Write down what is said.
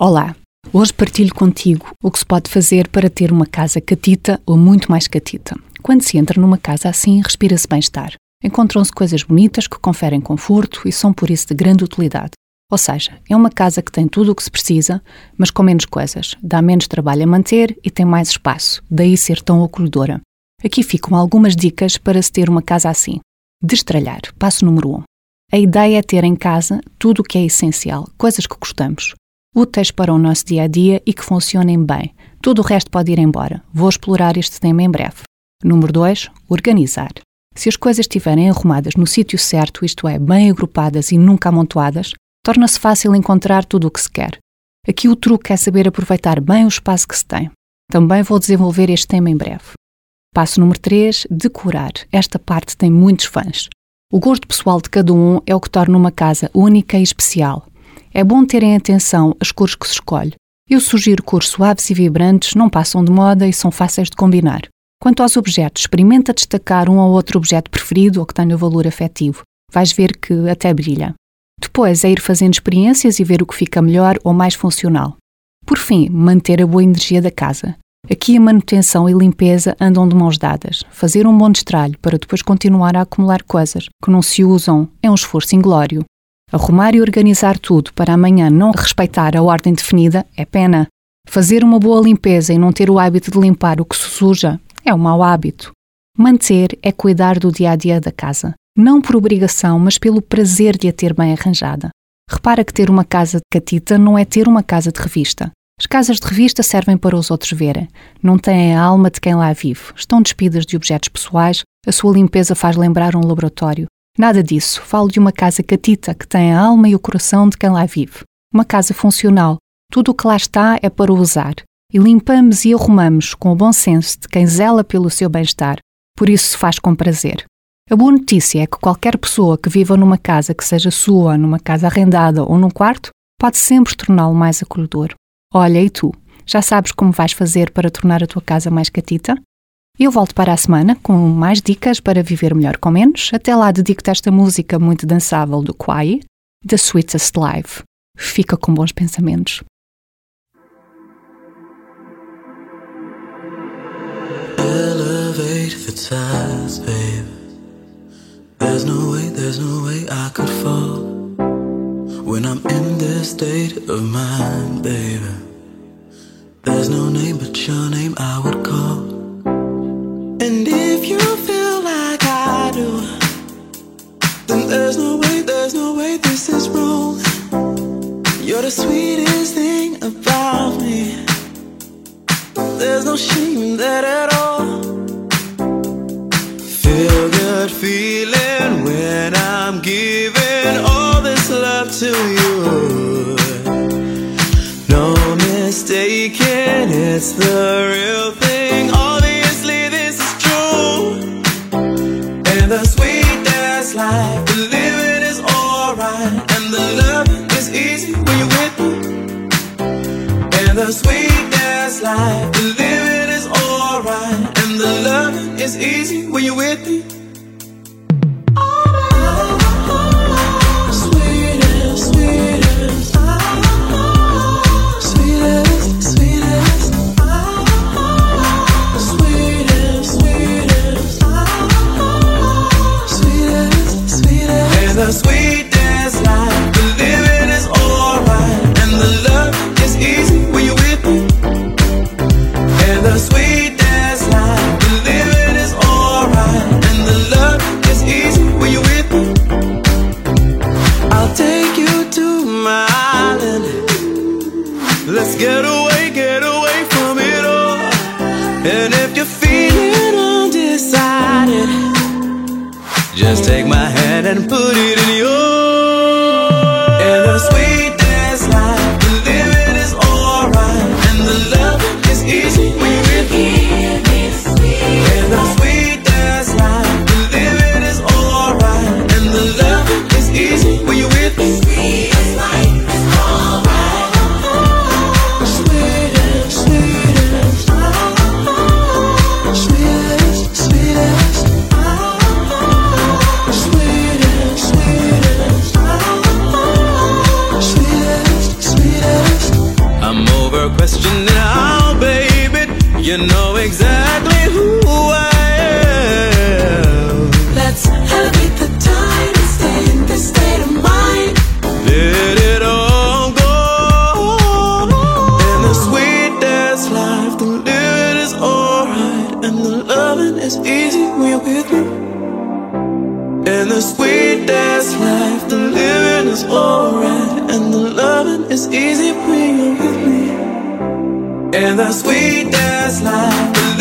Olá! Hoje partilho contigo o que se pode fazer para ter uma casa catita ou muito mais catita. Quando se entra numa casa assim, respira-se bem-estar. Encontram-se coisas bonitas que conferem conforto e são por isso de grande utilidade. Ou seja, é uma casa que tem tudo o que se precisa, mas com menos coisas, dá menos trabalho a manter e tem mais espaço, daí ser tão acolhedora. Aqui ficam algumas dicas para se ter uma casa assim. Destralhar, passo número 1. Um. A ideia é ter em casa tudo o que é essencial, coisas que gostamos úteis para o nosso dia a dia e que funcionem bem. Tudo o resto pode ir embora. Vou explorar este tema em breve. Número 2. Organizar. Se as coisas estiverem arrumadas no sítio certo, isto é, bem agrupadas e nunca amontoadas, torna-se fácil encontrar tudo o que se quer. Aqui o truque é saber aproveitar bem o espaço que se tem. Também vou desenvolver este tema em breve. Passo número 3. Decorar. Esta parte tem muitos fãs. O gosto pessoal de cada um é o que torna uma casa única e especial. É bom terem atenção às cores que se escolhe. Eu sugiro cores suaves e vibrantes, não passam de moda e são fáceis de combinar. Quanto aos objetos, experimenta destacar um ou outro objeto preferido ou que tenha valor afetivo. Vais ver que até brilha. Depois é ir fazendo experiências e ver o que fica melhor ou mais funcional. Por fim, manter a boa energia da casa. Aqui a manutenção e limpeza andam de mãos dadas. Fazer um bom destralho para depois continuar a acumular coisas que não se usam é um esforço inglório. Arrumar e organizar tudo para amanhã não respeitar a ordem definida é pena. Fazer uma boa limpeza e não ter o hábito de limpar o que se suja é um mau hábito. Manter é cuidar do dia a dia da casa, não por obrigação, mas pelo prazer de a ter bem arranjada. Repara que ter uma casa de catita não é ter uma casa de revista. As casas de revista servem para os outros verem. Não têm a alma de quem lá vive. Estão despidas de objetos pessoais, a sua limpeza faz lembrar um laboratório. Nada disso. Falo de uma casa catita que tem a alma e o coração de quem lá vive. Uma casa funcional. Tudo o que lá está é para usar. E limpamos e arrumamos com o bom senso de quem zela pelo seu bem-estar. Por isso se faz com prazer. A boa notícia é que qualquer pessoa que viva numa casa que seja sua, numa casa arrendada ou num quarto, pode sempre torná-lo mais acolhedor. Olha, e tu? Já sabes como vais fazer para tornar a tua casa mais catita? Eu volto para a semana com mais dicas para viver melhor com menos. Até lá dedico-te esta música muito dançável do Kwai, The Sweetest Life. Fica com bons pensamentos. Elevate the babe. There's no way, there's no way I could fall when I'm in this state of mind, baby. There's no name but your name I would sweetest thing about me. There's no shame in that at all. Feel good feeling when I'm giving all this love to you. No mistaking, it's the real thing. Obviously, this is true. And The living is the sweetest life. Living is alright, and the loving is easy when you're with me. Get away, get away from it all. And if you're feeling undecided, just take my hand and put it in yours. Know exactly who I am. Let's it the time and stay in this state of mind. Let it all go. And the sweet dance life, the living is alright, and the loving is easy when you're with me. And the sweet dance life, the living is alright, and the loving is easy when you're with me. And the sweet dance life,